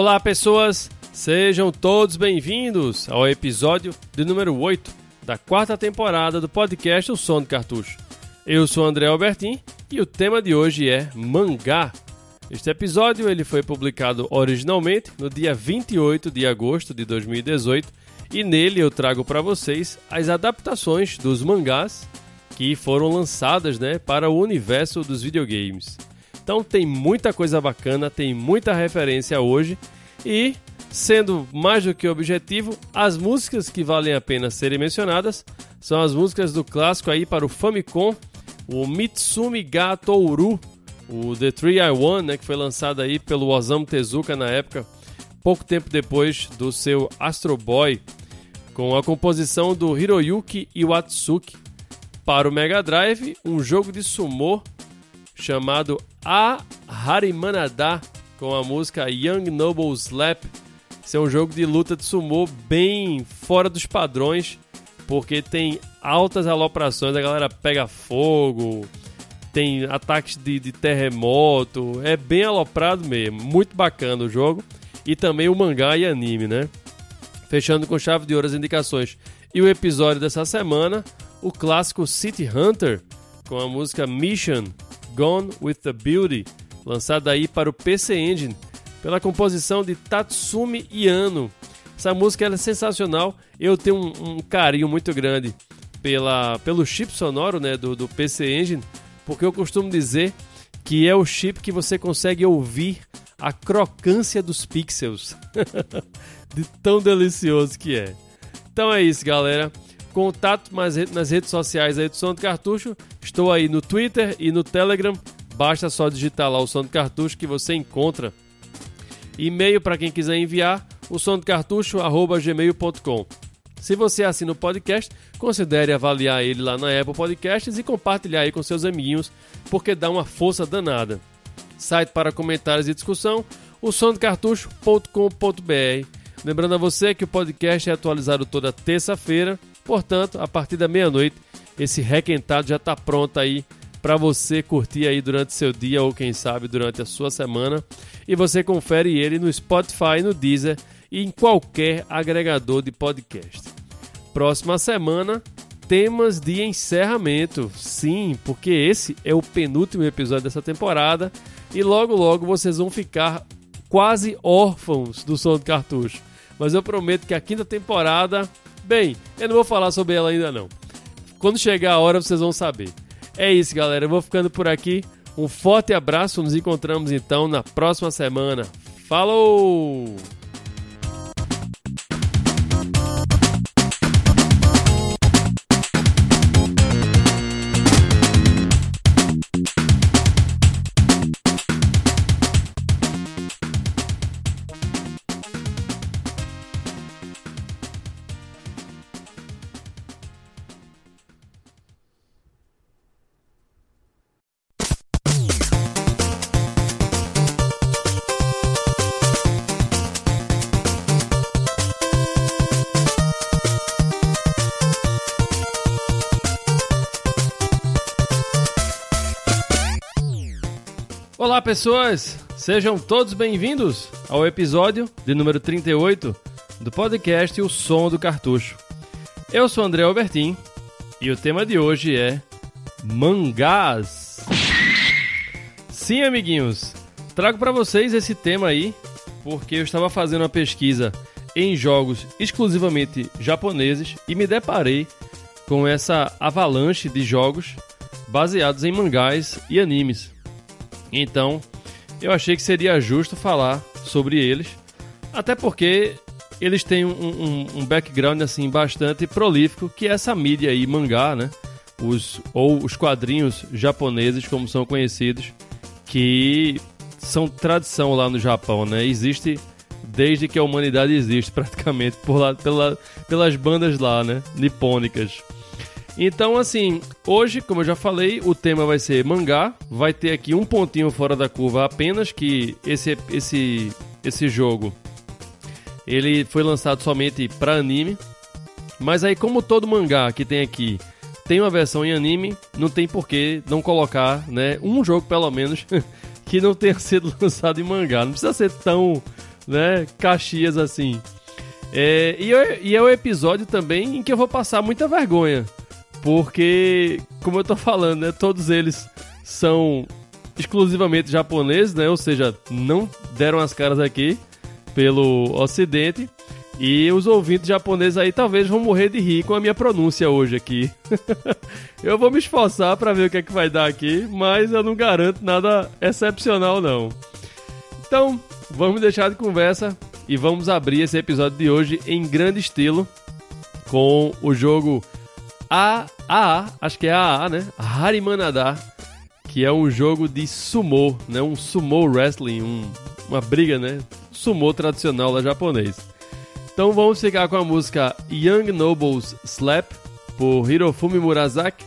Olá, pessoas! Sejam todos bem-vindos ao episódio de número 8 da quarta temporada do podcast O Som do Cartucho. Eu sou André Albertin e o tema de hoje é mangá. Este episódio ele foi publicado originalmente no dia 28 de agosto de 2018 e nele eu trago para vocês as adaptações dos mangás que foram lançadas né, para o universo dos videogames. Então tem muita coisa bacana, tem muita referência hoje e, sendo mais do que objetivo, as músicas que valem a pena serem mencionadas são as músicas do clássico aí para o Famicom, o Mitsumi ga o The Three I One, né, que foi lançado aí pelo Osamu Tezuka na época, pouco tempo depois do seu Astro Boy, com a composição do Hiroyuki Iwatsuki. Para o Mega Drive, um jogo de sumo chamado A Harimanada com a música Young Noble Slap. Esse é um jogo de luta de sumo bem fora dos padrões, porque tem altas aloprações, a galera pega fogo, tem ataques de, de terremoto, é bem aloprado mesmo, muito bacana o jogo. E também o mangá e anime, né? Fechando com chave de ouro as indicações. E o episódio dessa semana, o clássico City Hunter, com a música Mission, Gone with the Beauty, lançada aí para o PC Engine, pela composição de Tatsumi Yano. Essa música é sensacional, eu tenho um, um, carinho muito grande pela, pelo chip sonoro né, do, do PC Engine, porque eu costumo dizer que é o chip que você consegue ouvir a crocância dos pixels, de tão delicioso que é. Então é isso, galera. Contato nas redes sociais aí do Som do Cartucho. Estou aí no Twitter e no Telegram. Basta só digitar lá o Som do Cartucho que você encontra. E-mail para quem quiser enviar, o som. Se você assina o podcast, considere avaliar ele lá na Apple Podcasts e compartilhar aí com seus amiguinhos, porque dá uma força danada. Site para comentários e discussão, o cartucho.com.br. Lembrando a você que o podcast é atualizado toda terça-feira Portanto, a partir da meia-noite, esse requentado já está pronto aí para você curtir aí durante seu dia ou quem sabe durante a sua semana. E você confere ele no Spotify, no Deezer e em qualquer agregador de podcast. Próxima semana, temas de encerramento. Sim, porque esse é o penúltimo episódio dessa temporada e logo logo vocês vão ficar quase órfãos do som do cartucho. Mas eu prometo que a quinta temporada Bem, eu não vou falar sobre ela ainda não. Quando chegar a hora vocês vão saber. É isso, galera. Eu vou ficando por aqui. Um forte abraço. Nos encontramos então na próxima semana. Falou! Pessoas! Sejam todos bem-vindos ao episódio de número 38 do podcast O Som do Cartucho. Eu sou André Albertin e o tema de hoje é mangás. Sim, amiguinhos, trago para vocês esse tema aí porque eu estava fazendo uma pesquisa em jogos exclusivamente japoneses e me deparei com essa avalanche de jogos baseados em mangás e animes. Então, eu achei que seria justo falar sobre eles, até porque eles têm um, um, um, background assim bastante prolífico, que é essa mídia aí, mangá, né? Os, ou os quadrinhos japoneses, como são conhecidos, que são tradição lá no Japão, né? Existe desde que a humanidade existe, praticamente, por lá, pela, pelas bandas lá, né? Nipônicas. Então, assim, hoje, como eu já falei, o tema vai ser mangá. Vai ter aqui um pontinho fora da curva apenas que esse, esse, esse jogo ele foi lançado somente para anime. Mas aí, como todo mangá que tem aqui tem uma versão em anime, não tem por que não colocar, né, um jogo pelo menos que não tenha sido lançado em mangá. Não precisa ser tão né, Caxias assim. É, e, e é o episódio também em que eu vou passar muita vergonha. Porque, como eu tô falando, né, todos eles são exclusivamente japoneses, né? Ou seja, não deram as caras aqui pelo ocidente. E os ouvintes japoneses aí talvez vão morrer de rir com a minha pronúncia hoje aqui. eu vou me esforçar para ver o que é que vai dar aqui, mas eu não garanto nada excepcional não. Então, vamos deixar de conversa e vamos abrir esse episódio de hoje em grande estilo com o jogo AAA, acho que é AAA, né? Harimanada, que é um jogo de sumo, né? Um sumo wrestling, um, uma briga, né? Sumo tradicional lá japonês. Então vamos ficar com a música Young Nobles Slap, por Hirofumi Murasaki,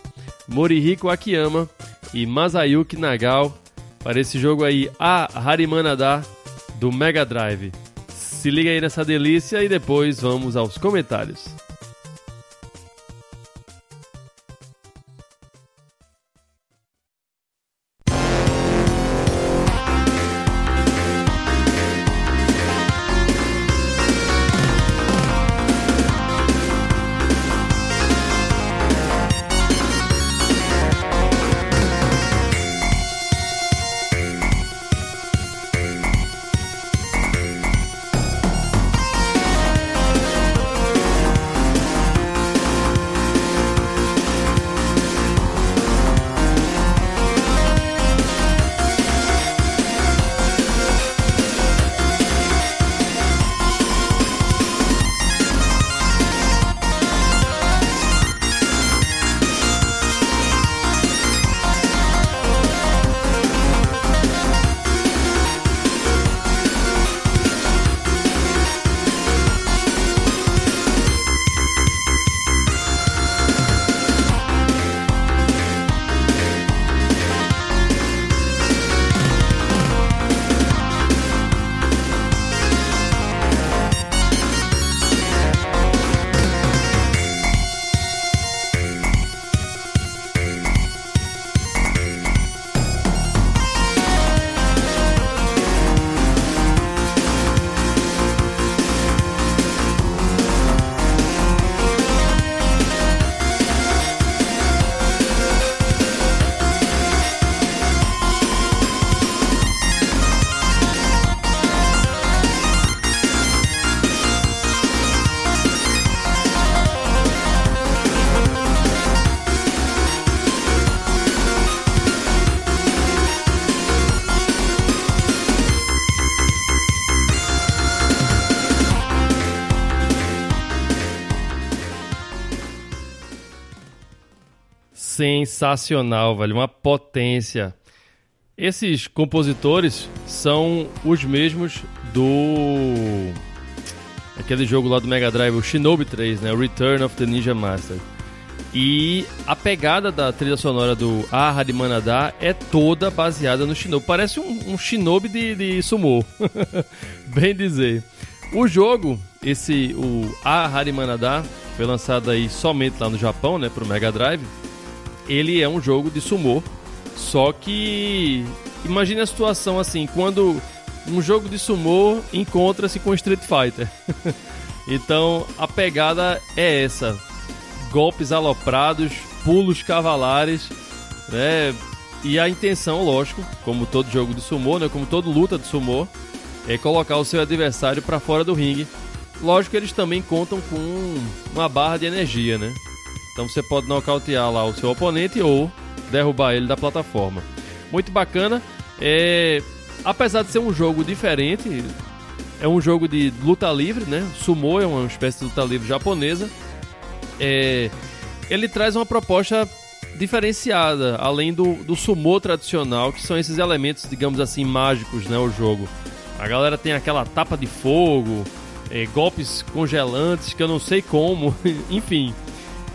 Morihiko Akiyama e Masayuki Nagao, para esse jogo aí, A Harimanada, do Mega Drive. Se liga aí nessa delícia e depois vamos aos comentários. Sensacional, velho, uma potência. Esses compositores são os mesmos do aquele jogo lá do Mega Drive, o Shinobi 3, né, Return of the Ninja Master. E a pegada da trilha sonora do Aha de Manada é toda baseada no Shinobi. Parece um, um Shinobi de, de sumô, bem dizer. O jogo, esse o Aha de Manada, foi lançado aí somente lá no Japão, né, pro Mega Drive ele é um jogo de sumô. Só que imagine a situação assim, quando um jogo de sumô encontra-se com Street Fighter. então a pegada é essa: golpes aloprados, pulos cavalares, né? E a intenção, lógico, como todo jogo de sumô, né? Como todo luta de sumô, é colocar o seu adversário para fora do ringue. Lógico que eles também contam com uma barra de energia, né? Então você pode nocautear lá o seu oponente ou derrubar ele da plataforma. Muito bacana. É... Apesar de ser um jogo diferente, é um jogo de luta livre, né? Sumo é uma espécie de luta livre japonesa. É... Ele traz uma proposta diferenciada, além do, do sumo tradicional, que são esses elementos, digamos assim, mágicos, né? O jogo. A galera tem aquela tapa de fogo, é, golpes congelantes que eu não sei como, enfim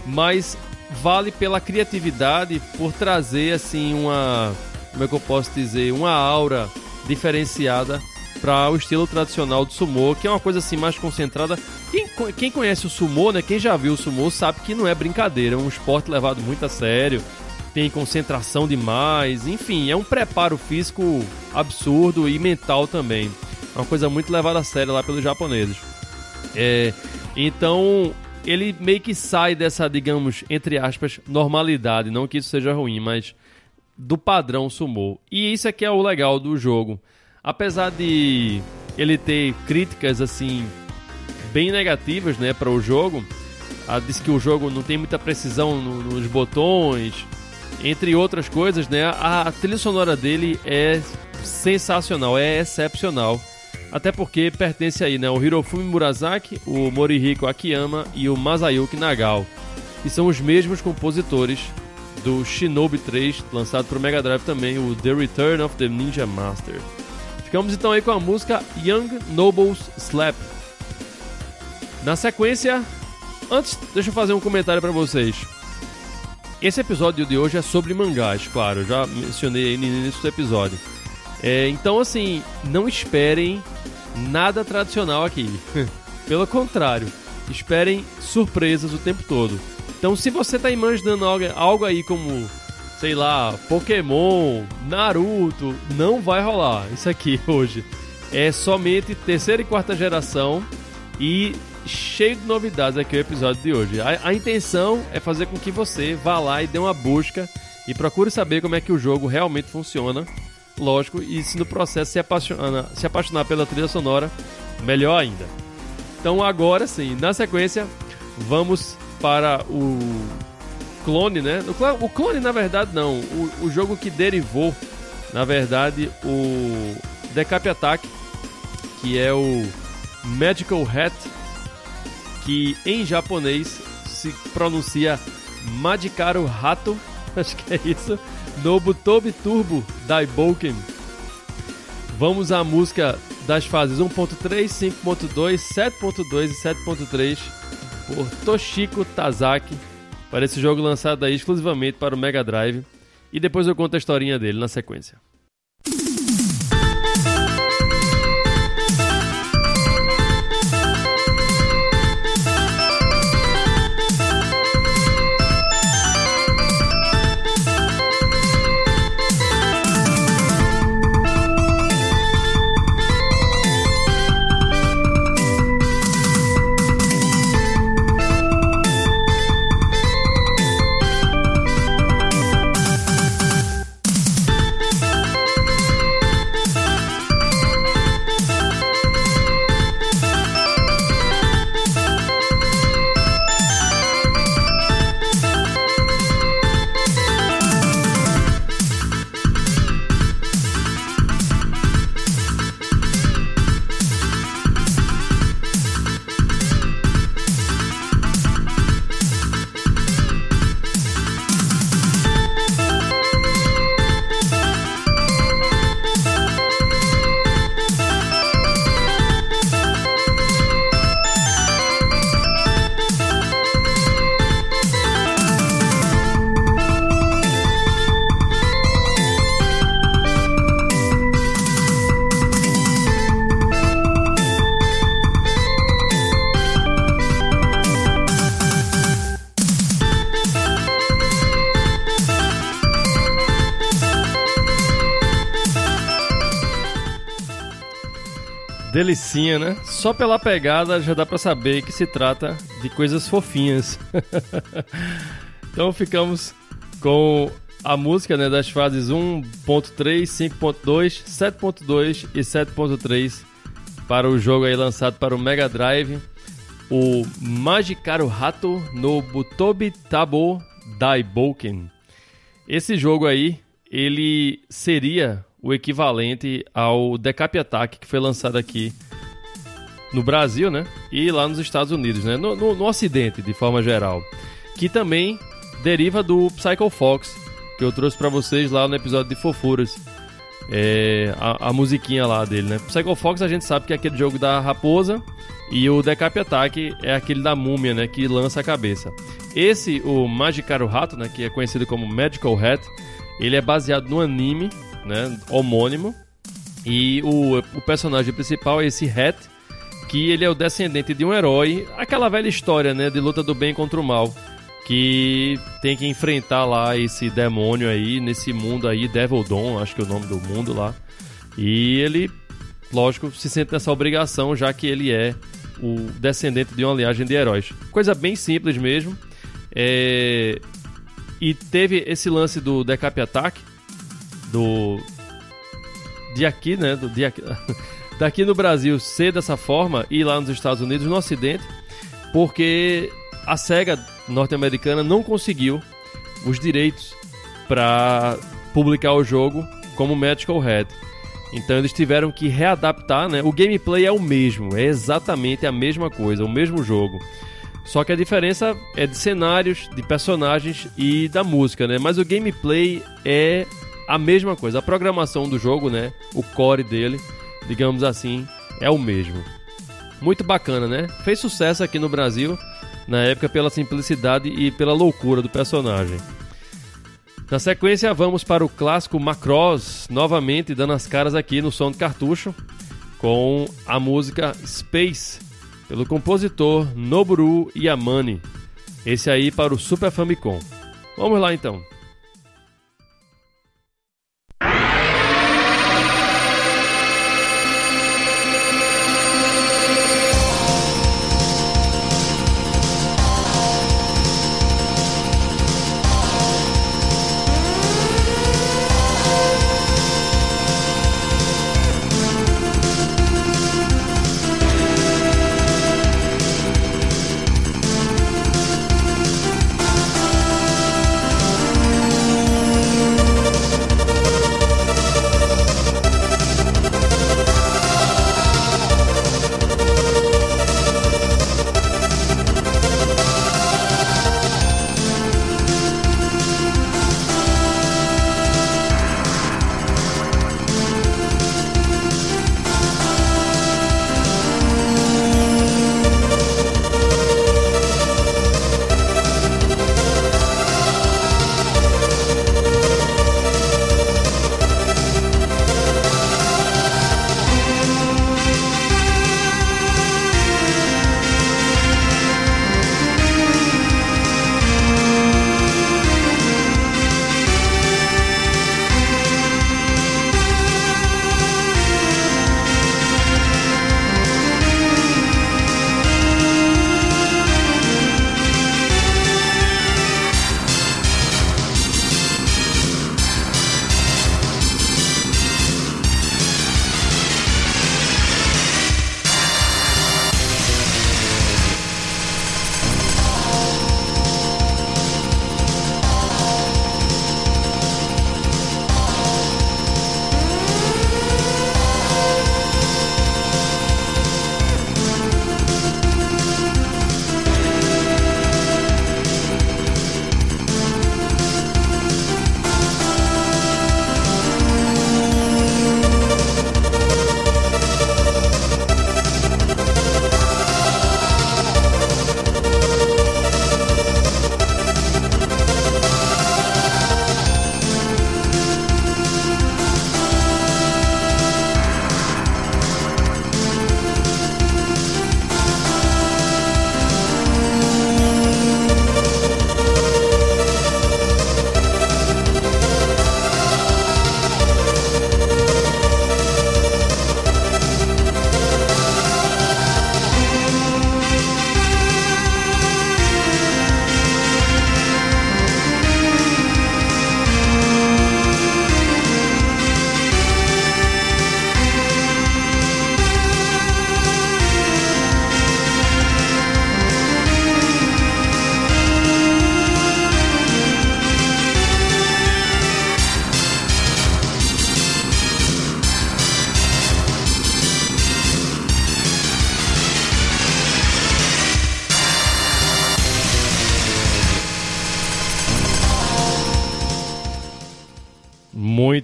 mas vale pela criatividade, por trazer assim uma, como é que eu posso dizer, uma aura diferenciada para o estilo tradicional do sumo, que é uma coisa assim mais concentrada. Quem, quem conhece o sumo, né, quem já viu o sumo, sabe que não é brincadeira, é um esporte levado muito a sério, tem concentração demais, enfim, é um preparo físico absurdo e mental também. É uma coisa muito levada a sério lá pelos japoneses. É, então, ele meio que sai dessa, digamos, entre aspas, normalidade. Não que isso seja ruim, mas do padrão sumô. E isso é que é o legal do jogo. Apesar de ele ter críticas assim bem negativas, né, para o jogo, a, diz que o jogo não tem muita precisão no, nos botões, entre outras coisas, né? A, a trilha sonora dele é sensacional, é excepcional. Até porque pertence aí, né? O Hirofumi Murasaki, o Morihiko Akiyama e o Masayuki Nagao. Que são os mesmos compositores do Shinobi 3, lançado para o Mega Drive também, o The Return of the Ninja Master. Ficamos então aí com a música Young Nobles Slap. Na sequência, antes, deixa eu fazer um comentário para vocês. Esse episódio de hoje é sobre mangás, claro, já mencionei aí no início do episódio. É, então, assim, não esperem nada tradicional aqui. Pelo contrário, esperem surpresas o tempo todo. Então, se você tá imaginando algo aí como, sei lá, Pokémon, Naruto, não vai rolar isso aqui hoje. É somente terceira e quarta geração e cheio de novidades aqui o episódio de hoje. A, a intenção é fazer com que você vá lá e dê uma busca e procure saber como é que o jogo realmente funciona lógico, e se no processo se apaixonar, se apaixonar pela trilha sonora, melhor ainda. Então agora sim, na sequência, vamos para o clone, né? O clone, na verdade, não. O, o jogo que derivou, na verdade, o Decap Attack, que é o Magical Hat, que em japonês se pronuncia Magikaru Hato, acho que é isso. Nobutobi Turbo Daiboken. Vamos à música das fases 1.3, 5.2, 7.2 e 7.3 por Toshiko Tazaki para esse jogo lançado exclusivamente para o Mega Drive. E depois eu conto a historinha dele na sequência. Delicinha, né? Só pela pegada já dá para saber que se trata de coisas fofinhas. então ficamos com a música né, das fases 1.3, 5.2, 7.2 e 7.3 para o jogo aí lançado para o Mega Drive, o Magikarou Hato no Butobi Tabo Daiboken. Esse jogo aí, ele seria o equivalente ao Decap Attack que foi lançado aqui no Brasil, né? E lá nos Estados Unidos, né? No, no, no Ocidente, de forma geral. Que também deriva do Psycho Fox, que eu trouxe para vocês lá no episódio de Fofuras. É, a, a, musiquinha lá dele, né? Psycho Fox a gente sabe que é aquele jogo da raposa e o Decap Attack é aquele da múmia, né? Que lança a cabeça. Esse, o Magikarou Rato, né? Que é conhecido como Magical Hat, ele é baseado no anime né, homônimo. E o, o personagem principal é esse Hat, que ele é o descendente de um herói, aquela velha história, né, de luta do bem contra o mal, que tem que enfrentar lá esse demônio aí nesse mundo aí, Devil Dawn, acho que é o nome do mundo lá. E ele lógico, se sente nessa obrigação, já que ele é o descendente de uma linhagem de heróis. Coisa bem simples mesmo. É... E teve esse lance do Decap Attack, do. De aqui, né? Do... De aqui... Daqui no Brasil ser dessa forma e lá nos Estados Unidos, no Ocidente, porque a SEGA norte-americana não conseguiu os direitos para publicar o jogo como Magical Head. Então eles tiveram que readaptar, né? O gameplay é o mesmo, é exatamente a mesma coisa, o mesmo jogo. Só que a diferença é de cenários, de personagens e da música, né? Mas o gameplay é a mesma coisa. A programação do jogo, né? O core dele, digamos assim, é o mesmo. Muito bacana, né? Fez sucesso aqui no Brasil na época pela simplicidade e pela loucura do personagem. Na sequência, vamos para o clássico Macross, novamente dando as caras aqui no som de cartucho, com a música Space, pelo compositor Noboru Yamane. Esse aí para o Super Famicom. Vamos lá então.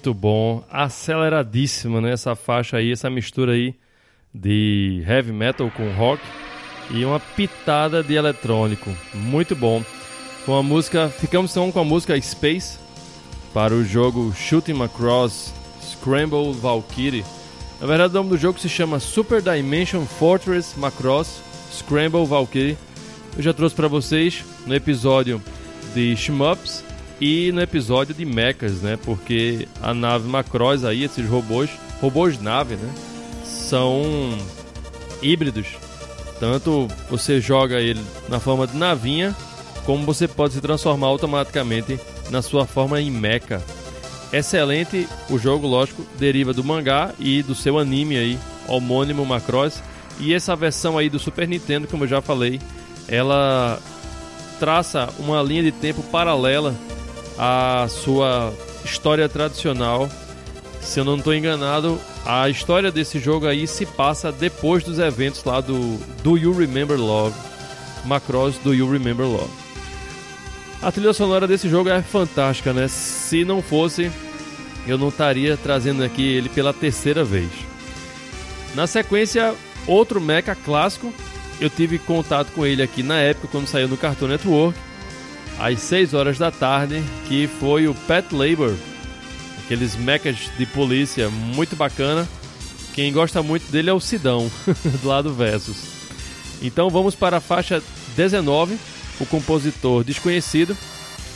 Muito bom, aceleradíssima, né? Essa faixa aí, essa mistura aí de heavy metal com rock e uma pitada de eletrônico. Muito bom. Com a música, ficamos então com a música Space para o jogo Shooting Across Scramble Valkyrie. Na verdade, o nome do jogo se chama Super Dimension Fortress Macross Scramble Valkyrie. Eu já trouxe para vocês no episódio de Shmups e no episódio de mechas, né? Porque a nave Macross aí, esses robôs, robôs nave, né? são híbridos. Tanto você joga ele na forma de navinha, como você pode se transformar automaticamente na sua forma em mecha. Excelente, o jogo, lógico, deriva do mangá e do seu anime aí, homônimo Macross. E essa versão aí do Super Nintendo, como eu já falei, ela traça uma linha de tempo paralela à sua história tradicional. Se eu não estou enganado, a história desse jogo aí se passa depois dos eventos lá do Do You Remember Love, Macross Do You Remember Love. A trilha sonora desse jogo é fantástica, né? Se não fosse, eu não estaria trazendo aqui ele pela terceira vez. Na sequência, outro mecha clássico. Eu tive contato com ele aqui na época quando saiu no Cartoon Network, às 6 horas da tarde, que foi o Pet Labor, aqueles mechas de polícia muito bacana. Quem gosta muito dele é o Sidão, do lado Versus. Então vamos para a faixa 19, o compositor desconhecido,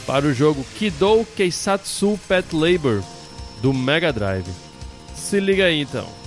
para o jogo Kidou Keisatsu Pet Labor, do Mega Drive. Se liga aí então.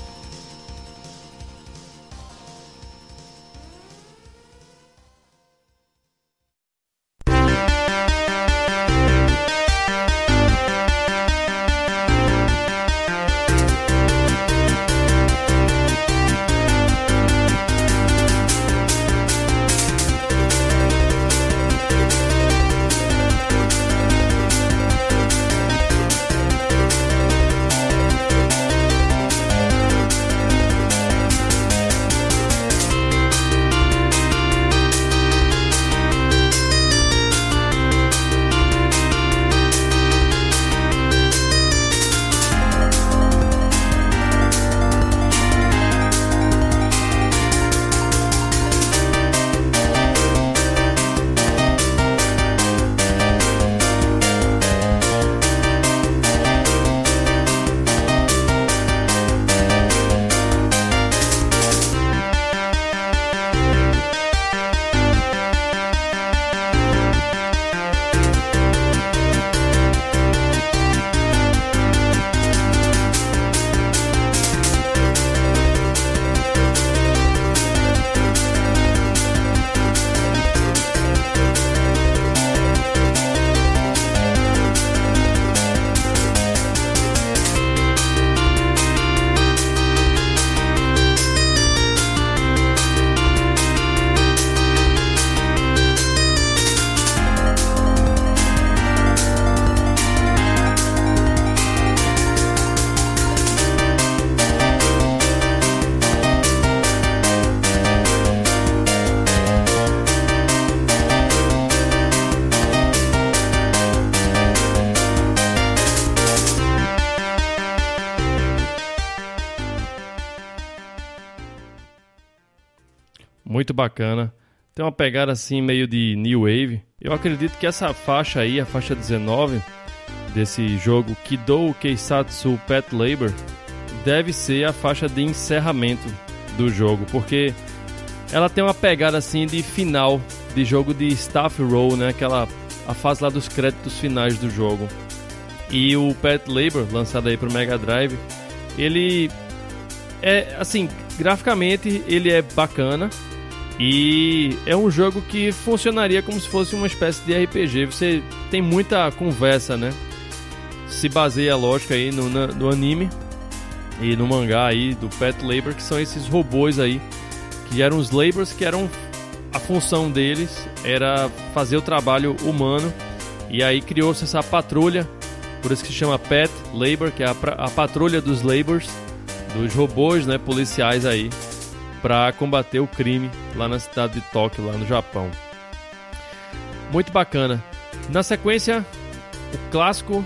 Muito bacana. Tem uma pegada assim meio de new wave. Eu acredito que essa faixa aí, a faixa 19 desse jogo Kidou Keisatsu Pet Labor, deve ser a faixa de encerramento do jogo, porque ela tem uma pegada assim de final de jogo de staff roll, né? Aquela a fase lá dos créditos finais do jogo. E o Pet Labor, lançado aí pro Mega Drive, ele é assim, graficamente ele é bacana, e é um jogo que funcionaria como se fosse uma espécie de RPG. Você tem muita conversa, né? Se baseia, lógico, aí no, no anime e no mangá aí do Pet Labor, que são esses robôs aí, que eram os Labors, que eram a função deles era fazer o trabalho humano. E aí criou-se essa patrulha, por isso que se chama Pet Labor, que é a, a patrulha dos Labors, dos robôs, né, policiais aí, para combater o crime lá na cidade de Tóquio, lá no Japão. Muito bacana. Na sequência, o clássico,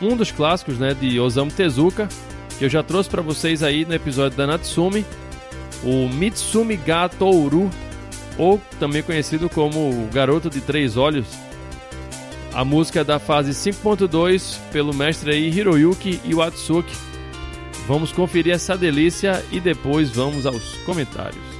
um dos clássicos, né, de Osamu Tezuka, que eu já trouxe para vocês aí no episódio da Natsumi, o Mitsumi ga Touru, ou também conhecido como o Garoto de Três Olhos. A música é da fase 5.2 pelo mestre aí Hiroyuki Iwatsuki Vamos conferir essa delícia e depois vamos aos comentários.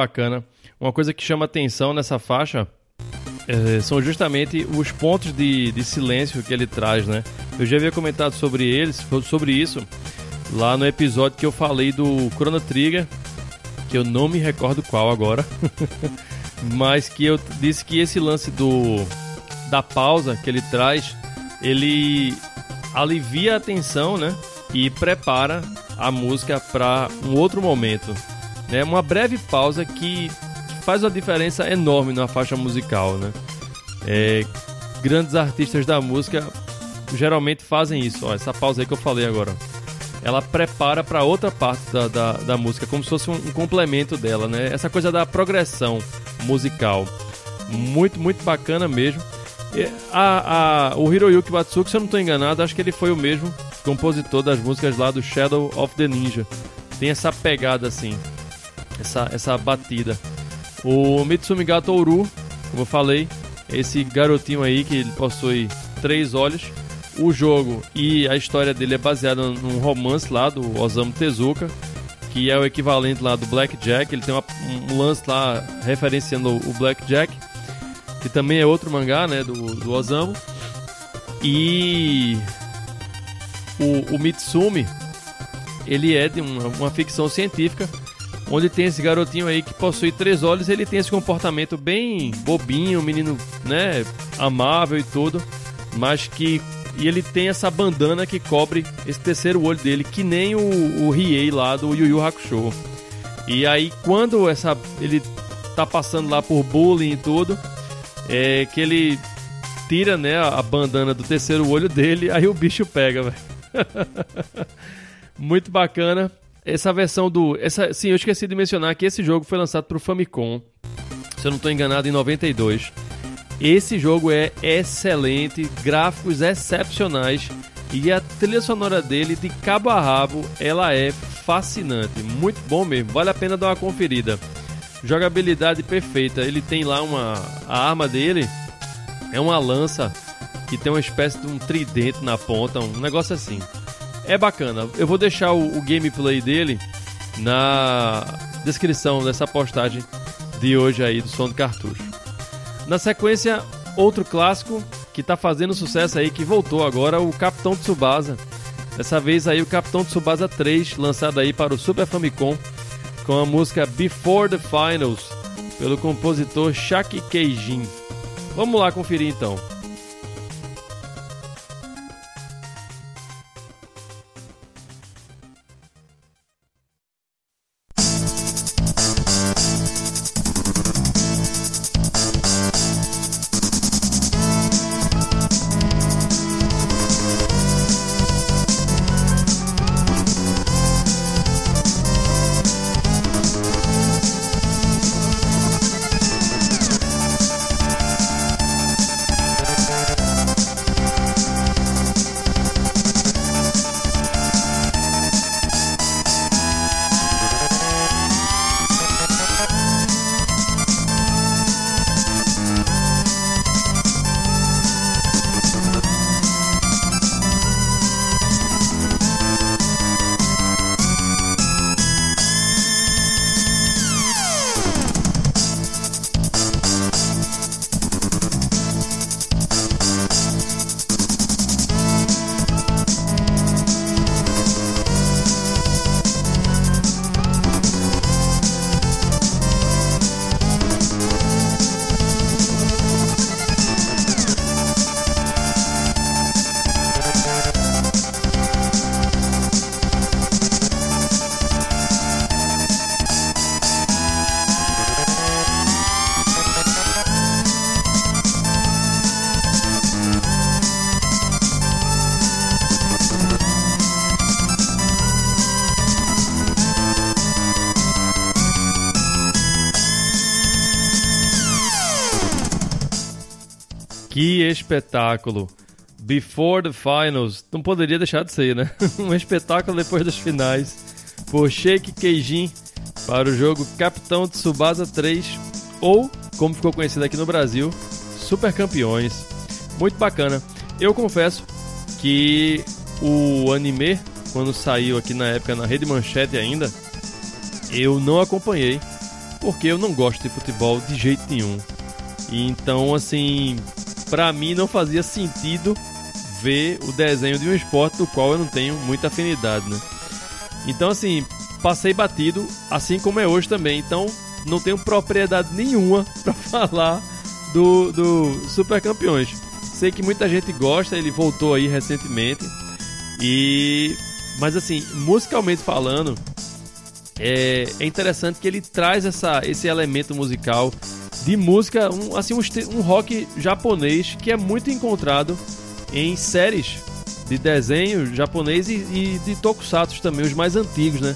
Bacana. Uma coisa que chama atenção nessa faixa é, são justamente os pontos de, de silêncio que ele traz, né? Eu já havia comentado sobre eles, sobre isso, lá no episódio que eu falei do Chrono Trigger, que eu não me recordo qual agora, mas que eu disse que esse lance do da pausa que ele traz, ele alivia a tensão, né? E prepara a música para um outro momento. Né? Uma breve pausa que faz uma diferença enorme na faixa musical, né? É, grandes artistas da música geralmente fazem isso. Ó, essa pausa aí que eu falei agora. Ela prepara para outra parte da, da, da, música, como se fosse um, um, complemento dela, né? Essa coisa da progressão musical. Muito, muito bacana mesmo. E a, a, o Hiroyuki Matsuki, se eu não estou enganado, acho que ele foi o mesmo compositor das músicas lá do Shadow of the Ninja. Tem essa pegada assim, essa, essa batida. O Mitsumi Gato Oru, como eu falei, esse garotinho aí que ele possui três olhos. O jogo e a história dele é baseada num romance lá do Osamu Tezuka, que é o equivalente lá do Blackjack. Ele tem uma, um lance lá referenciando o Blackjack, que também é outro mangá, né, do, do Osamu. E o, o Mitsumi, ele é de uma, uma ficção científica onde tem esse garotinho aí que possui três olhos, ele tem esse comportamento bem bobinho, menino, né, amável e tudo, mas que e ele tem essa bandana que cobre esse terceiro olho dele, que nem o, o Riei lá do Yu Yu Hakusho. E aí quando essa ele tá passando lá por bullying e tudo, é que ele tira, né, a bandana do terceiro olho dele, aí o bicho pega, velho. Muito bacana essa versão do. Essa, sim, eu esqueci de mencionar que esse jogo foi lançado para o Famicom, se eu não estou enganado, em 92. Esse jogo é excelente, gráficos excepcionais e a trilha sonora dele, de cabo a rabo, ela é fascinante, muito bom mesmo, vale a pena dar uma conferida. Jogabilidade perfeita, ele tem lá uma. A arma dele é uma lança que tem uma espécie de um tridente na ponta, um negócio assim é bacana. Eu vou deixar o, o gameplay dele na descrição dessa postagem de hoje aí do som do cartucho. Na sequência, outro clássico que tá fazendo sucesso aí, que voltou agora, o Capitão Tsubasa. Dessa vez aí o Capitão Tsubasa 3, lançado aí para o Super Famicom, com a música Before the Finals, pelo compositor Shaki Keijin. Vamos lá conferir então. Que espetáculo! Before the Finals. Não poderia deixar de ser, né? um espetáculo depois das finais. Por Shake Keijin para o jogo Capitão Tsubasa 3 ou, como ficou conhecido aqui no Brasil, Super Campeões. Muito bacana. Eu confesso que o anime, quando saiu aqui na época na Rede Manchete ainda, eu não acompanhei. porque eu não gosto de futebol de jeito nenhum. E então, assim, para mim não fazia sentido ver o desenho de um esporte do qual eu não tenho muita afinidade, né? Então, assim, passei batido, assim como é hoje também. Então, não tenho propriedade nenhuma para falar do, do Super Campeões. Sei que muita gente gosta, ele voltou aí recentemente. E mas assim, musicalmente falando, é, é interessante que ele traz essa, esse elemento musical de música, um, assim, um, um rock japonês que é muito encontrado em séries de desenho japonês e, e de tokusatsu também, os mais antigos, né?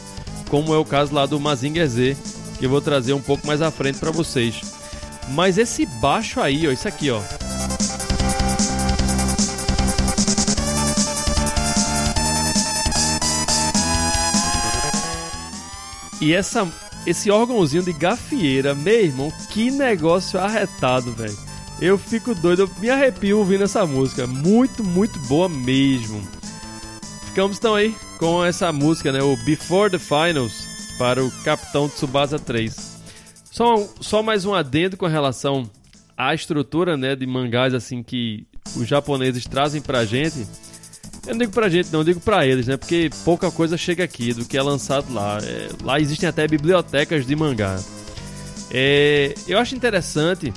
Como é o caso lá do Mazinger Z, que eu vou trazer um pouco mais à frente para vocês. Mas esse baixo aí, ó, isso aqui, ó. E essa, esse órgãozinho de gafieira, meu irmão, que negócio arretado, velho. Eu fico doido, eu me arrepio ouvindo essa música. Muito, muito boa mesmo. Ficamos então aí com essa música, né? O Before the Finals para o Capitão Tsubasa 3. Só, só mais um adendo com relação à estrutura, né, de mangás assim que os japoneses trazem pra gente. Eu não digo pra gente, não, eu digo pra eles, né? Porque pouca coisa chega aqui do que é lançado lá. É, lá existem até bibliotecas de mangá. É, eu acho interessante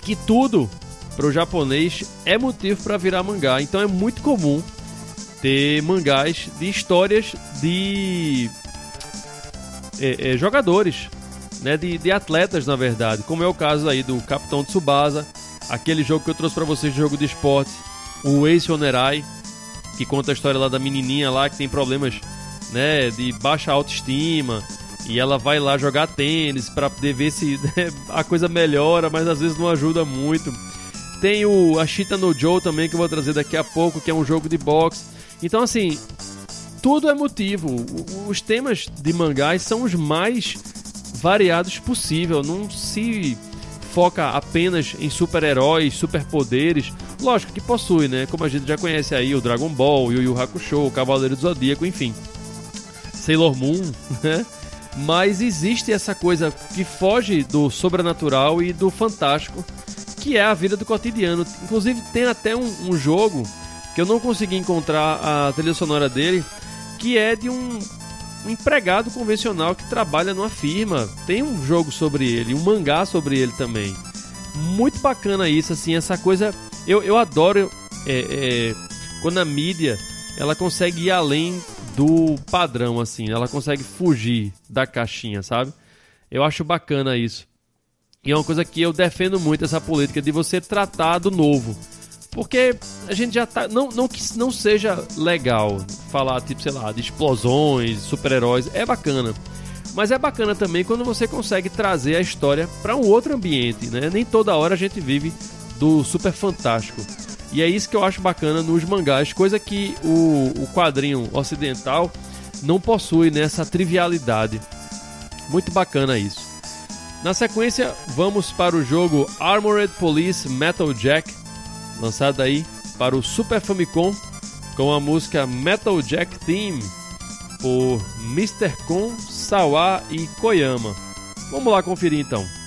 que tudo pro japonês é motivo para virar mangá. Então é muito comum ter mangás de histórias de é, é, jogadores, né? De, de atletas, na verdade. Como é o caso aí do Capitão Tsubasa, aquele jogo que eu trouxe para vocês, jogo de esporte, o Ace Onerai que conta a história lá da menininha lá que tem problemas, né, de baixa autoestima e ela vai lá jogar tênis para poder ver se né, a coisa melhora, mas às vezes não ajuda muito. Tem o Ashita no Joe também que eu vou trazer daqui a pouco, que é um jogo de boxe. Então assim, tudo é motivo. Os temas de mangás são os mais variados possível. Não se foca apenas em super-heróis, superpoderes. Lógico que possui, né? Como a gente já conhece aí o Dragon Ball, o Yu Yu Hakusho, o Cavaleiro do Zodíaco, enfim. Sailor Moon, né? Mas existe essa coisa que foge do sobrenatural e do fantástico, que é a vida do cotidiano. Inclusive tem até um, um jogo que eu não consegui encontrar a trilha sonora dele, que é de um, um, empregado convencional que trabalha numa firma. Tem um jogo sobre ele, um mangá sobre ele também. Muito bacana isso, assim, essa coisa. Eu, eu adoro é, é, quando a mídia ela consegue ir além do padrão, assim, ela consegue fugir da caixinha, sabe? Eu acho bacana isso. E é uma coisa que eu defendo muito essa política de você tratar do novo. Porque a gente já tá. Não, não que não seja legal falar, tipo, sei lá, de explosões, super-heróis. É bacana. Mas é bacana também quando você consegue trazer a história para um outro ambiente, né? Nem toda hora a gente vive do super fantástico. E é isso que eu acho bacana nos mangás, coisa que o, o quadrinho ocidental não possui nessa trivialidade. Muito bacana isso. Na sequência, vamos para o jogo Armored Police Metal Jack lançada aí para o Super Famicom com a música Metal Jack Theme por Mr. Kon, Sawa e Koyama. Vamos lá conferir então.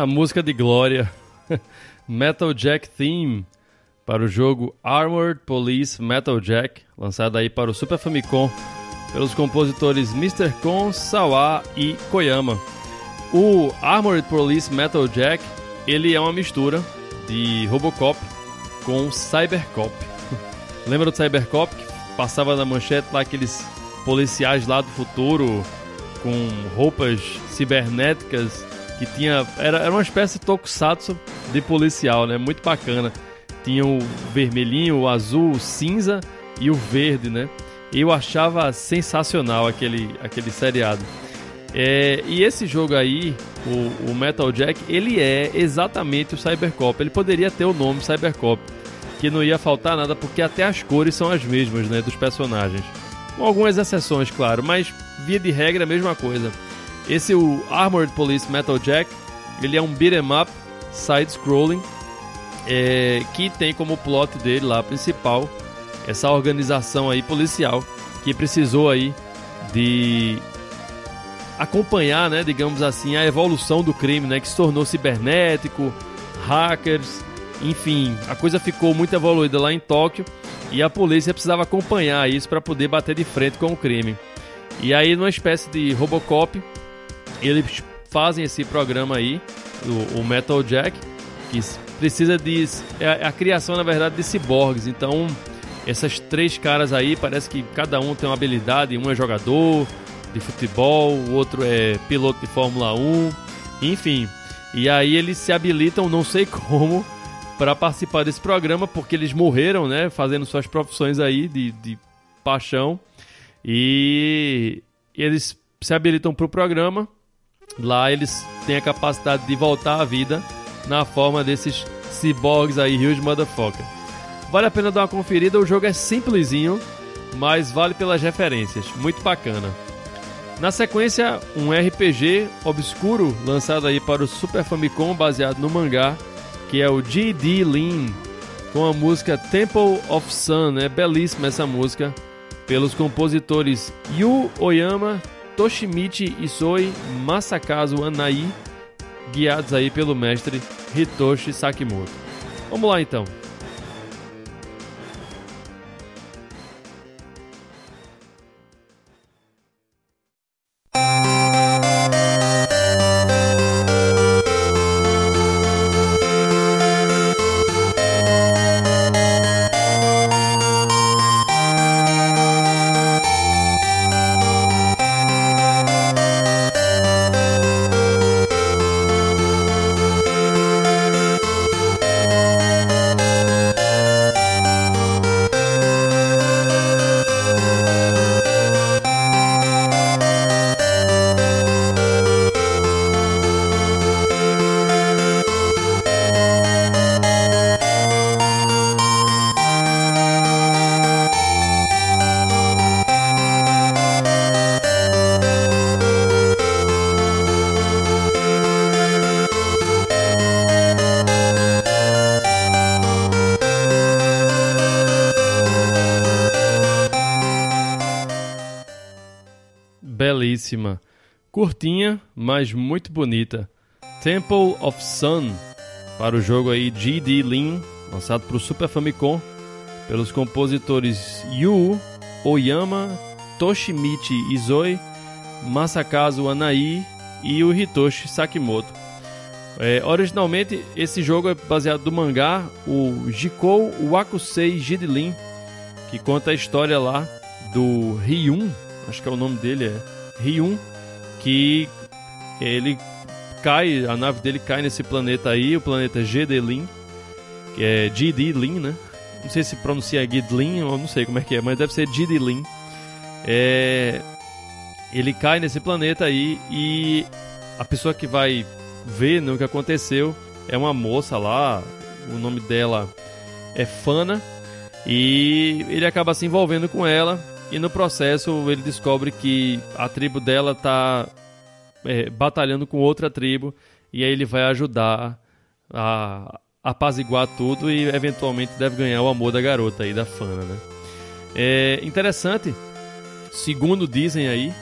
A música de glória Metal Jack Theme para o jogo Armored Police Metal Jack, lançado aí para o Super Famicom pelos compositores Mr. Kon, Sawa e Koyama. O Armored Police Metal Jack, ele é uma mistura de Robocop com Cybercop. Lembra do Cybercop que passava na manchete lá aqueles policiais lá do futuro com roupas cibernéticas que tinha era, era uma espécie de tokusatsu de policial, né? Muito bacana. Tinha o vermelhinho, o azul, o cinza e o verde, né? Eu achava sensacional aquele, aquele seriado. É, e esse jogo aí, o, o, Metal Jack, ele é exatamente o Cybercop. Ele poderia ter o nome Cybercop, que não ia faltar nada porque até as cores são as mesmas, né, dos personagens. Com algumas exceções, claro, mas via de regra a mesma coisa. Esse o Armored Police Metal Jack, ele é um beat'em up side-scrolling é, que tem como plot dele lá principal essa organização aí policial que precisou aí de acompanhar, né, digamos assim, a evolução do crime, né, que se tornou cibernético, hackers, enfim, a coisa ficou muito evoluída lá em Tóquio e a polícia precisava acompanhar isso para poder bater de frente com o crime. E aí, numa espécie de Robocop, eles fazem esse programa aí, o, o Metal Jack, que precisa de é a criação, na verdade, de ciborgues. Então, essas três caras aí, parece que cada um tem uma habilidade. Um é jogador de futebol, o outro é piloto de Fórmula 1, enfim. E aí eles se habilitam, não sei como, para participar desse programa, porque eles morreram, né? Fazendo suas profissões aí de, de paixão. E eles se habilitam para o programa. Lá eles têm a capacidade de voltar à vida na forma desses ciborgues aí, huge motherfucker. Vale a pena dar uma conferida, o jogo é simplesinho, mas vale pelas referências, muito bacana. Na sequência, um RPG obscuro lançado aí para o Super Famicom baseado no mangá, que é o GD Lean, com a música Temple of Sun, é belíssima essa música, pelos compositores Yu Oyama, Toshimichi Isoi, Masakazu Anai, guiados aí pelo mestre Hitoshi Sakimoto. Vamos lá então. Belíssima. Curtinha, mas muito bonita. Temple of Sun, para o jogo aí GD Lin, lançado para o Super Famicom, pelos compositores Yu Oyama, Toshimichi Izoi, Masakazu Anai e o Hitoshi Sakimoto. É, originalmente, esse jogo é baseado no mangá, o Jikou Wakusei Jidlin, que conta a história lá do Ryun, acho que é o nome dele, é Ryun, que ele cai, a nave dele cai nesse planeta aí, o planeta Gedelin, que é Gidlin, né? Não sei se pronuncia Gidlin ou não sei como é que é, mas deve ser Gidlin. É... Ele cai nesse planeta aí e a pessoa que vai ver né, o que aconteceu é uma moça lá, o nome dela é Fana, e ele acaba se envolvendo com ela e no processo ele descobre que a tribo dela tá é, batalhando com outra tribo e aí ele vai ajudar a apaziguar tudo e eventualmente deve ganhar o amor da garota aí, da Fana, né? É interessante, segundo dizem aí,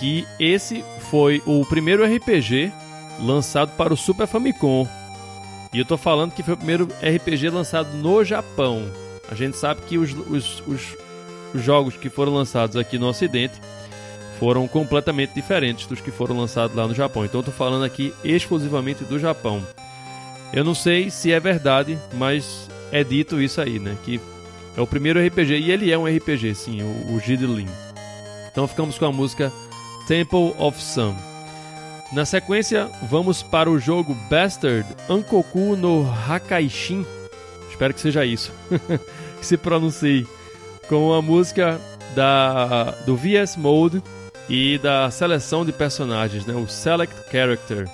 que esse foi o primeiro RPG lançado para o Super Famicom. E eu tô falando que foi o primeiro RPG lançado no Japão. A gente sabe que os, os, os, jogos que foram lançados aqui no Ocidente foram completamente diferentes dos que foram lançados lá no Japão. Então tô falando aqui exclusivamente do Japão. Eu não sei se é verdade, mas é dito isso aí, né? Que é o primeiro RPG, e ele é um RPG, sim, o, o Gidlin. Então ficamos com a música Temple of Sun. Na sequência, vamos para o jogo Bastard Ankoku no Hakaishin. Espero que seja isso. que se pronuncie. Com a música da, do VS Mode e da seleção de personagens, né? o Select Character,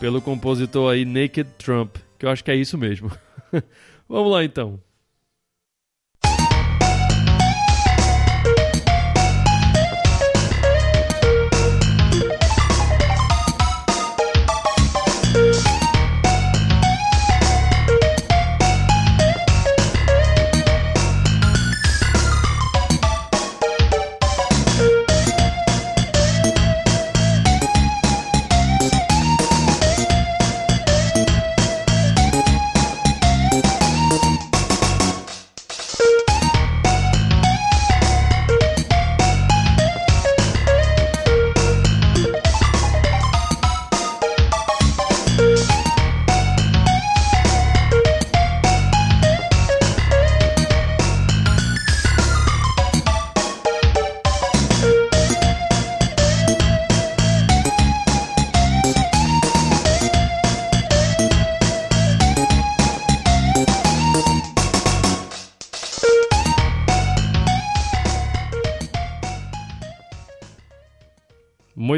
pelo compositor aí Naked Trump, que eu acho que é isso mesmo. Vamos lá então.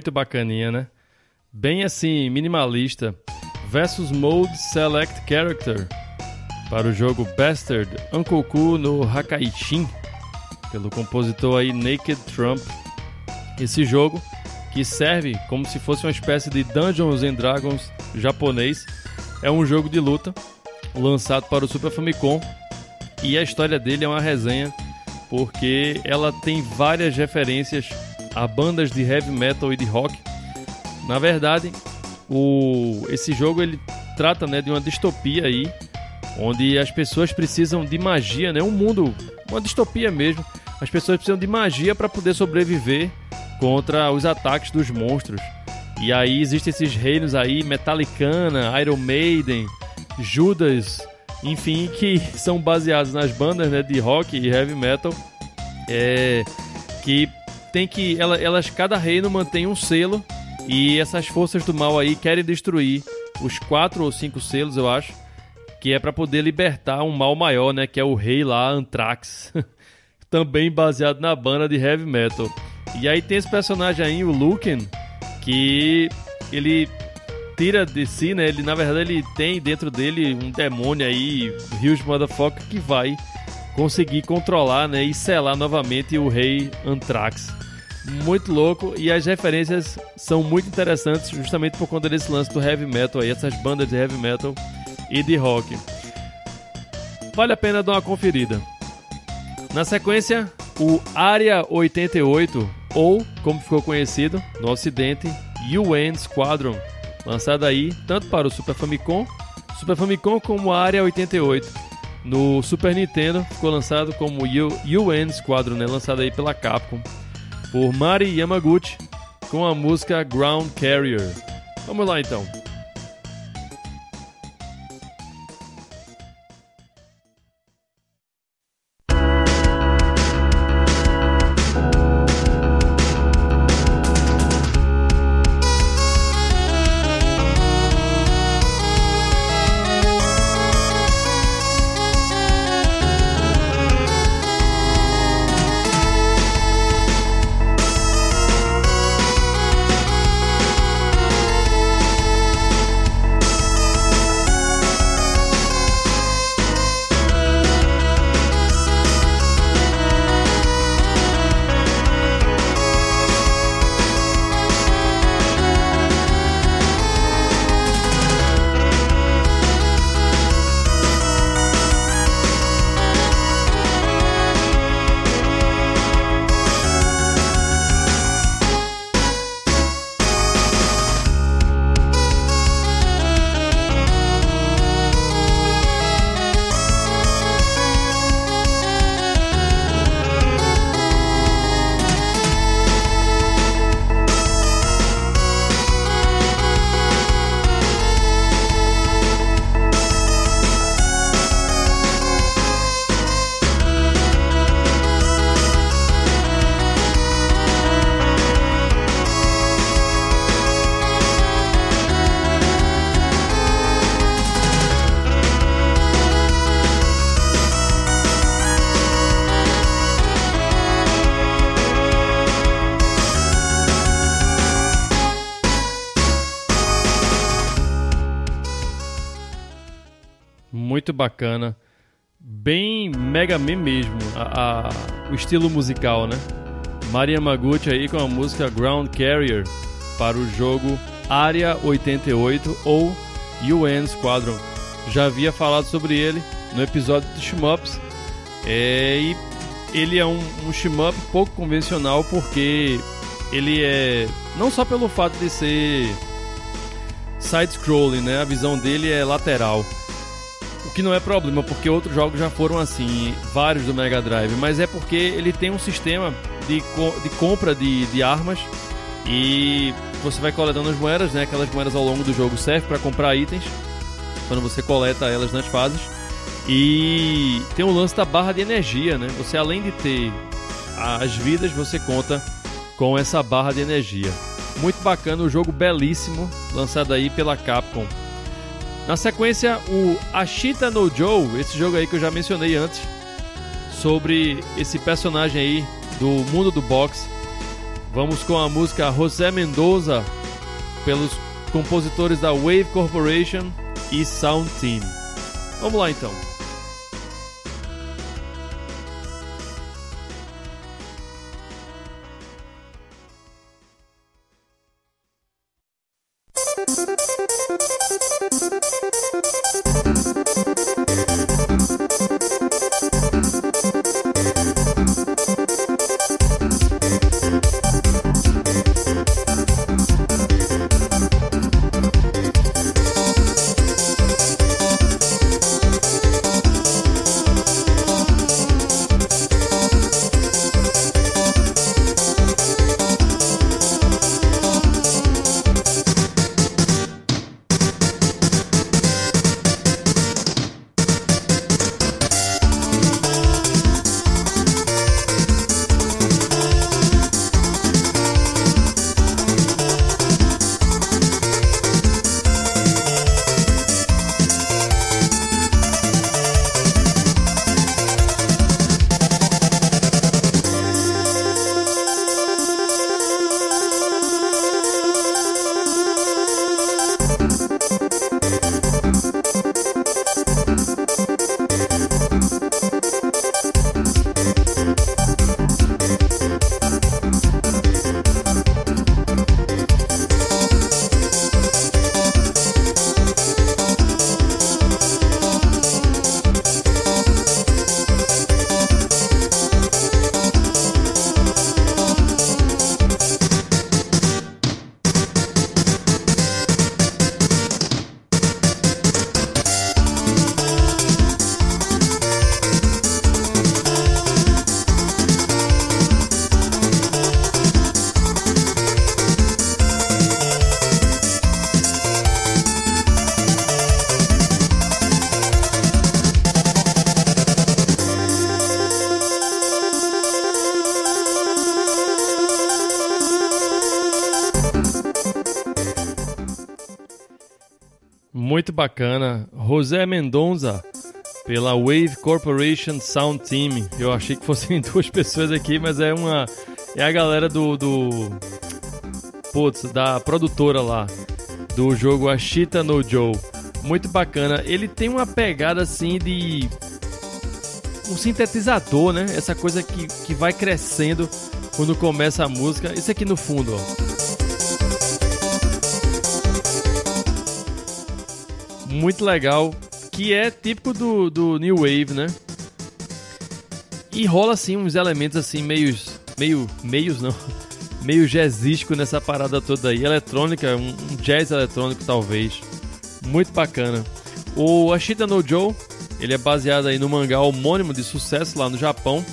Muito bacaninha, né? Bem assim, minimalista. Versus Mode Select Character para o jogo Bastard Ankoku no Hakaishin, pelo compositor aí Naked Trump. Esse jogo que serve como se fosse uma espécie de Dungeons and Dragons japonês, é um jogo de luta lançado para o Super Famicom e a história dele é uma resenha porque ela tem várias referências a bandas de heavy metal e de rock. Na verdade, o, esse jogo ele trata né, de uma distopia aí, onde as pessoas precisam de magia, né? Um mundo, uma distopia mesmo. As pessoas precisam de magia para poder sobreviver contra os ataques dos monstros. E aí existem esses reinos aí, Metallicana, Iron Maiden, Judas, enfim, que são baseados nas bandas né, de rock e heavy metal, é, que tem que. Elas, cada reino mantém um selo. E essas forças do mal aí querem destruir os quatro ou cinco selos, eu acho. Que é para poder libertar um mal maior, né? Que é o rei lá, Anthrax. Também baseado na banda de heavy metal. E aí tem esse personagem aí, o Luken, que ele tira de si, né? Ele, na verdade, ele tem dentro dele um demônio aí, Huge Motherfucker, que vai conseguir controlar, né? E selar novamente o rei Anthrax muito louco e as referências são muito interessantes justamente por conta desse lance do heavy metal aí, essas bandas de heavy metal e de rock. Vale a pena dar uma conferida. Na sequência, o Area 88, ou como ficou conhecido no ocidente, UN Squadron, lançado aí tanto para o Super Famicom, Super Famicom como Area 88. No Super Nintendo ficou lançado como UN Squadron, né, lançado aí pela Capcom por Mari Yamaguchi com a música Ground Carrier. Vamos lá então. Muito bacana. Bem Mega Man mesmo, a, a, o estilo musical, né? Maria Maguchi aí com a música Ground Carrier para o jogo Area 88 ou UN Squadron. Já havia falado sobre ele no episódio de Shmups. É, e ele é um, um shmup pouco convencional porque ele é não só pelo fato de ser side-scrolling, né? A visão dele é lateral. Que não é problema, porque outros jogos já foram assim, vários do Mega Drive, mas é porque ele tem um sistema de, co de compra de, de armas e você vai coletando as moedas, né? Aquelas moedas ao longo do jogo servem para comprar itens quando você coleta elas nas fases. E tem o lance da barra de energia, né? Você além de ter as vidas, você conta com essa barra de energia. Muito bacana, o jogo belíssimo, lançado aí pela Capcom. Na sequência, o Ashita no Joe, esse jogo aí que eu já mencionei antes, sobre esse personagem aí do mundo do boxe. Vamos com a música José Mendoza, pelos compositores da Wave Corporation e Sound Team. Vamos lá então. Bacana. José Mendonça, pela Wave Corporation Sound Team. Eu achei que fossem duas pessoas aqui, mas é uma. É a galera do. do putz, da produtora lá. Do jogo Ashita no Joe. Muito bacana. Ele tem uma pegada assim de. Um sintetizador, né? Essa coisa que, que vai crescendo quando começa a música. Isso aqui no fundo, ó. Muito legal, que é típico do, do New Wave, né? E rola assim uns elementos assim meios, meio, meios não, meio jazzístico nessa parada toda aí, eletrônica, um, um jazz eletrônico talvez. Muito bacana. O Ashita no Joe, ele é baseado aí no mangá homônimo de sucesso lá no Japão,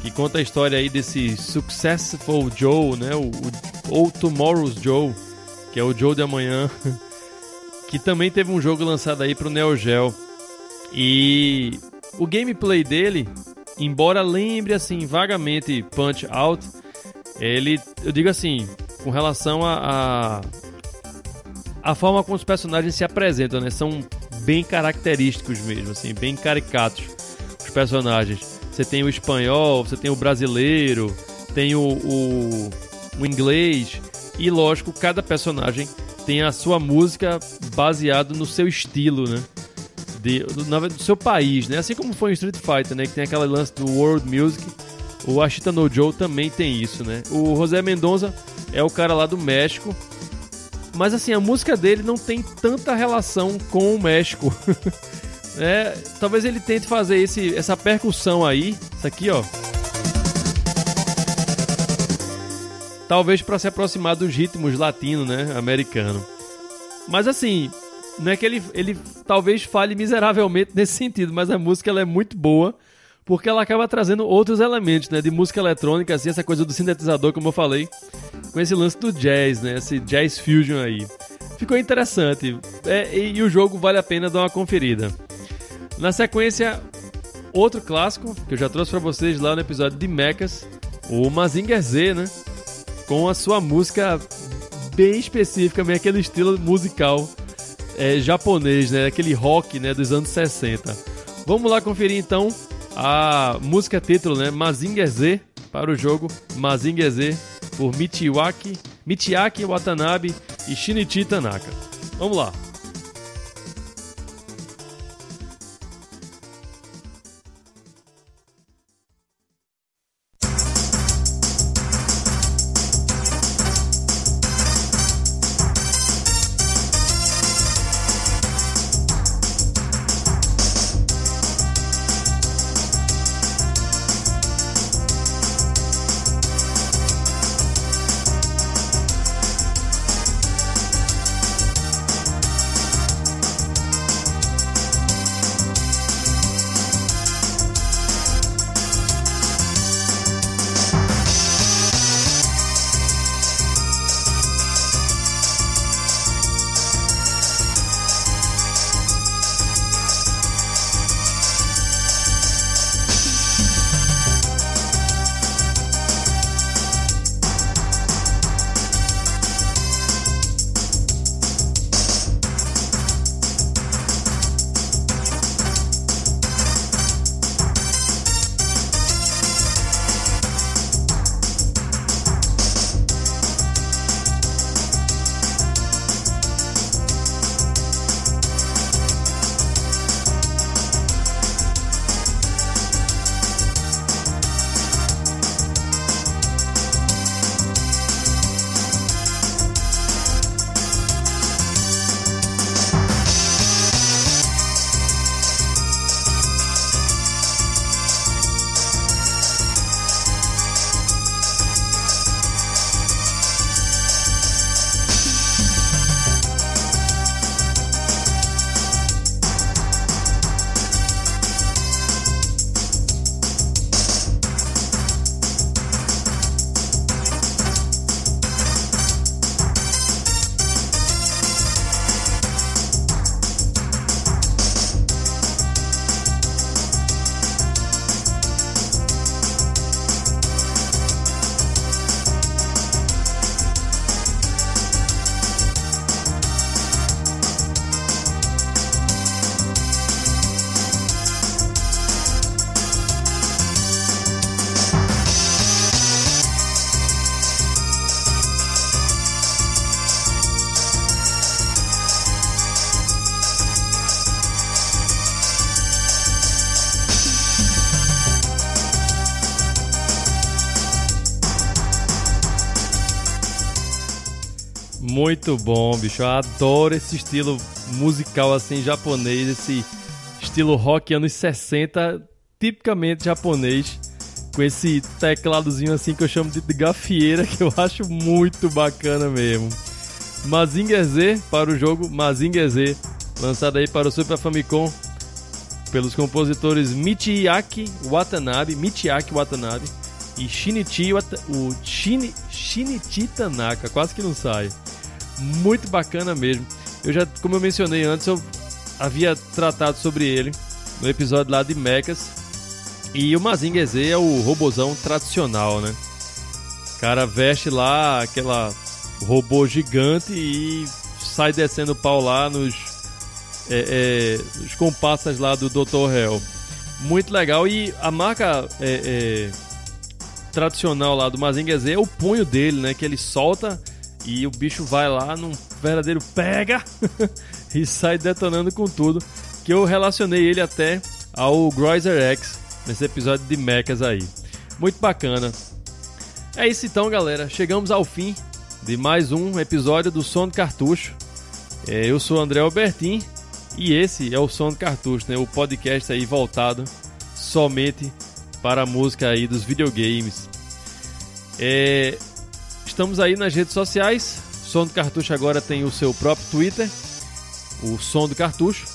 que conta a história aí desse Successful Joe, né? O, o, ou Tomorrow's Joe, que é o Joe de amanhã. que também teve um jogo lançado aí pro Neo Geo. E o gameplay dele, embora lembre assim vagamente Punch Out, ele, eu digo assim, com relação a, a, a forma como os personagens se apresentam, né? São bem característicos mesmo, assim, bem caricatos os personagens. Você tem o espanhol, você tem o brasileiro, tem o, o, o inglês e lógico cada personagem tem a sua música baseado no seu estilo, né? de, do, do, seu país, né? Assim como foi em Street Fighter, né? Que tem aquela lance do World Music. O Ashita no Joe também tem isso, né? O José Mendonça é o cara lá do México. Mas assim, a música dele não tem tanta relação com o México. é, talvez ele tente fazer esse, essa percussão aí. Isso aqui, ó. Talvez para se aproximar dos ritmos latino, né? Americano. Mas assim, não é que ele, ele talvez fale miseravelmente nesse sentido, mas a música ela é muito boa porque ela acaba trazendo outros elementos, né, de música eletrônica, assim, essa coisa do sintetizador, como eu falei, com esse lance do jazz, né, esse jazz fusion aí. Ficou interessante é, e, e, o jogo vale a pena dar uma conferida. Na sequência, outro clássico que eu já trouxe para vocês lá no episódio de Mechas, o Mazinger Z, né, com a sua música bem específica, meio aquele estilo musical é, japonês, né, aquele rock, né, dos anos 60. Vamos lá conferir então a música título, né? Mazinger Z para o jogo Mazinger Z por Michiwaki, Michiaki Watanabe e Shinichi Tanaka. Vamos lá. Muito bom, bicho. Eu adoro esse estilo musical assim japonês, esse estilo rock anos 60, tipicamente japonês, com esse tecladozinho assim que eu chamo de gafieira, que eu acho muito bacana mesmo. Mazinger Z para o jogo Mazinger Z, lançado aí para o Super Famicom pelos compositores Michiaki Watanabe, Michiaki Watanabe e Shinichi, o Shini, Shinichi Tanaka, quase que não sai muito bacana mesmo. Eu já, como eu mencionei antes, eu havia tratado sobre ele no episódio lá de Mechas. E o Mazinger Z é o robozão tradicional, né? Cara veste lá aquela robô gigante e sai descendo pau lá nos, é, é, nos compassas lá do Dr. Hell. Muito legal. E a marca é, é, tradicional lá do Mazinger Z é o punho dele, né? Que ele solta e o bicho vai lá num verdadeiro pega e sai detonando com tudo. que eu relacionei ele até ao Groiser X nesse episódio de mechas aí. Muito bacana. É isso então, galera. Chegamos ao fim de mais um episódio do Som do Cartucho. É, eu sou André Albertin e esse é o Som do Cartucho, né? O podcast aí voltado somente para a música aí dos videogames. É, estamos aí nas redes sociais. Som do Cartucho agora tem o seu próprio Twitter, o Som do Cartucho.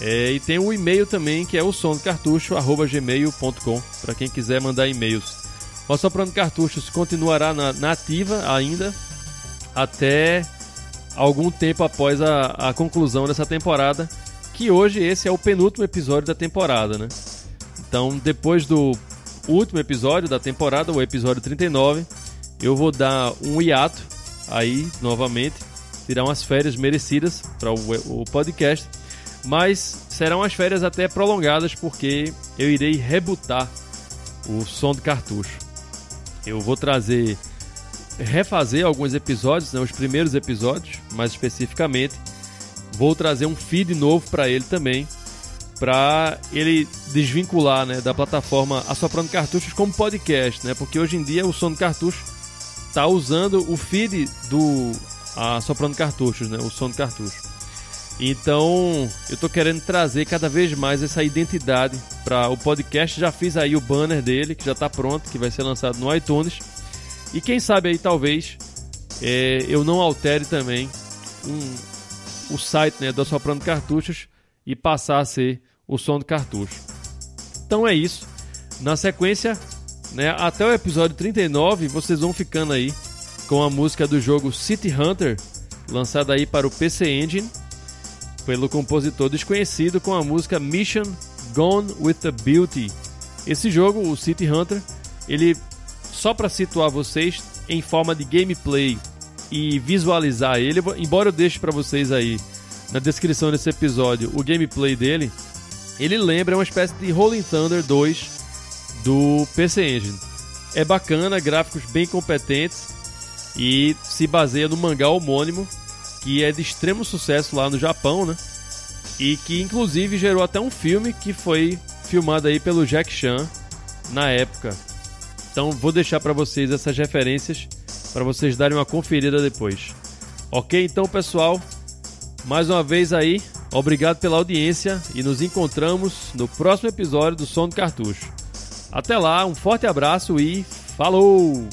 É, e tem o um e-mail também, que é o som do cartucho, gmail.com, para quem quiser mandar e-mails. O Assoprando Cartuchos continuará na, na ativa ainda até algum tempo após a, a conclusão dessa temporada, que hoje esse é o penúltimo episódio da temporada, né? Então, depois do último episódio da temporada, o episódio 39, eu vou dar um hiato aí novamente, tirar umas férias merecidas para o, o podcast, mas serão as férias até prolongadas porque eu irei rebutar o som de cartucho. Eu vou trazer refazer alguns episódios, né, os primeiros episódios, mais especificamente. Vou trazer um feed novo para ele também, para ele desvincular né, da plataforma Assoprando Cartuchos como podcast, né? Porque hoje em dia o som do cartucho está usando o feed do Assoprando Cartuchos, né? O som do cartucho. Então, eu estou querendo trazer cada vez mais essa identidade para o podcast. Já fiz aí o banner dele, que já está pronto, que vai ser lançado no iTunes. E quem sabe aí talvez é, eu não altere também um, o site né, do Assoprando Cartuchos e passar a ser o som do cartucho. Então é isso. Na sequência, né, até o episódio 39, vocês vão ficando aí com a música do jogo City Hunter, lançada aí para o PC Engine, pelo compositor desconhecido com a música Mission Gone with the Beauty. Esse jogo, o City Hunter, ele só para situar vocês em forma de gameplay e visualizar ele, embora eu deixe para vocês aí na descrição desse episódio o gameplay dele, ele lembra uma espécie de Rolling Thunder 2 do PC Engine. É bacana, gráficos bem competentes e se baseia no mangá homônimo, que é de extremo sucesso lá no Japão, né? E que inclusive gerou até um filme que foi filmado aí pelo Jack Chan na época. Então vou deixar para vocês essas referências para vocês darem uma conferida depois. Ok, então pessoal, mais uma vez aí, obrigado pela audiência e nos encontramos no próximo episódio do Som do Cartucho. Até lá, um forte abraço e falou!